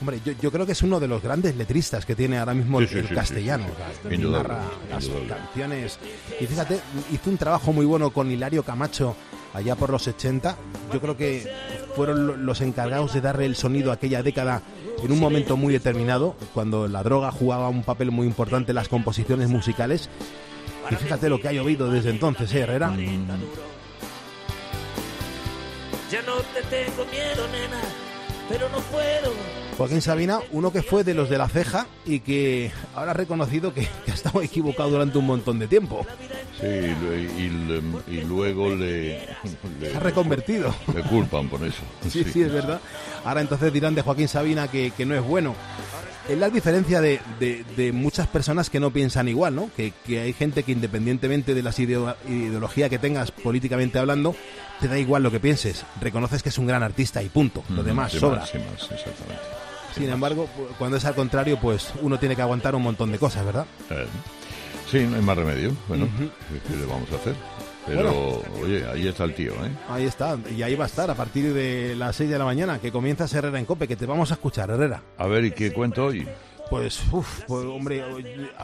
Hombre, yo, yo creo que es uno de los grandes letristas que tiene ahora mismo el, Sí, el sí, castellano. sí, sí, sí. que Indudable, narra las canciones. Y fíjate, hizo un trabajo muy bueno con Hilario Camacho allá por los 80. Yo creo que fueron lo- los encargados de darle el sonido a aquella década en un momento muy determinado, cuando la droga jugaba un papel muy importante en las composiciones musicales. Y fíjate lo que ha llovido desde entonces, ¿eh, Herrera? Mm. Ya no te tengo miedo, nena, pero no puedo. Joaquín Sabina, uno que fue de los de la ceja y que ahora ha reconocido que, que ha estado equivocado durante un montón de tiempo. Sí, y, y- y luego le, le- Se ha reconvertido. Le culpan por eso. Sí, sí, es verdad. Ahora entonces dirán de Joaquín Sabina que, que no es bueno. Es la diferencia de, de- de muchas personas que no piensan igual, ¿no? Que, que hay gente que independientemente de la ideología que tengas políticamente hablando, te da igual lo que pienses. Reconoces que es un gran artista y punto. Lo Mm, demás sin sobra. más, sin más, exactamente. Sin embargo, cuando es al contrario, pues uno tiene que aguantar un montón de cosas, ¿verdad? Eh, sí, no hay más remedio. Bueno. ¿qué, qué le vamos a hacer? Pero, oye, ahí está el tío, ¿eh? Ahí está. Y ahí va a estar a partir de las 6 de la mañana, que comienza Herrera en Cope, que te vamos a escuchar, Herrera. A ver, ¿y qué cuento hoy? Pues, uf, pues, hombre,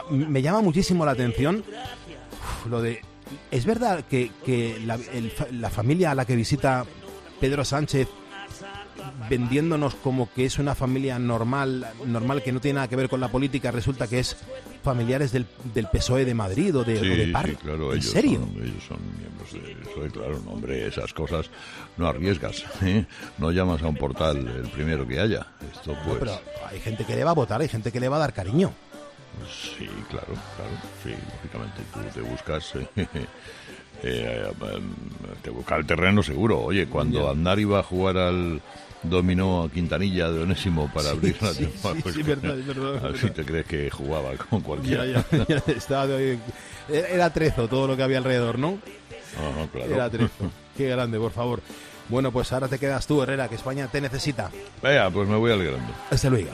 me llama muchísimo la atención uf, lo de... ¿Es verdad que, que la, el la familia a la que visita Pedro Sánchez vendiéndonos como que es una familia normal, normal que no tiene nada que ver con la política, resulta que es familiares del, del PSOE de Madrid o de, Sí, o de sí, Par? claro, ¿En ellos serio? Son, ellos son miembros de eso, claro, no, hombre, esas cosas no arriesgas, ¿eh? No llamas a un portal el primero que haya. Esto, No, pues, pero hay gente que le va a votar, hay gente que le va a dar cariño. sí, claro, claro, sí, lógicamente, tú te buscas... eh, eh, te busca el terreno seguro. Oye, cuando. Aznar iba a jugar al dominó a Quintanilla de Onésimo para Sí, abrir la sí, temporada, sí, sí, verdad, es verdad, es a ver si verdad. te crees que jugaba con cualquiera. Ya, ya, ya, estaba Era trezo todo lo que había alrededor, ¿no? Claro. Era trezo. Qué grande, por favor. Bueno, pues ahora te quedas tú, Herrera, que España te necesita. Vea, pues me voy alegrando. Hasta luego.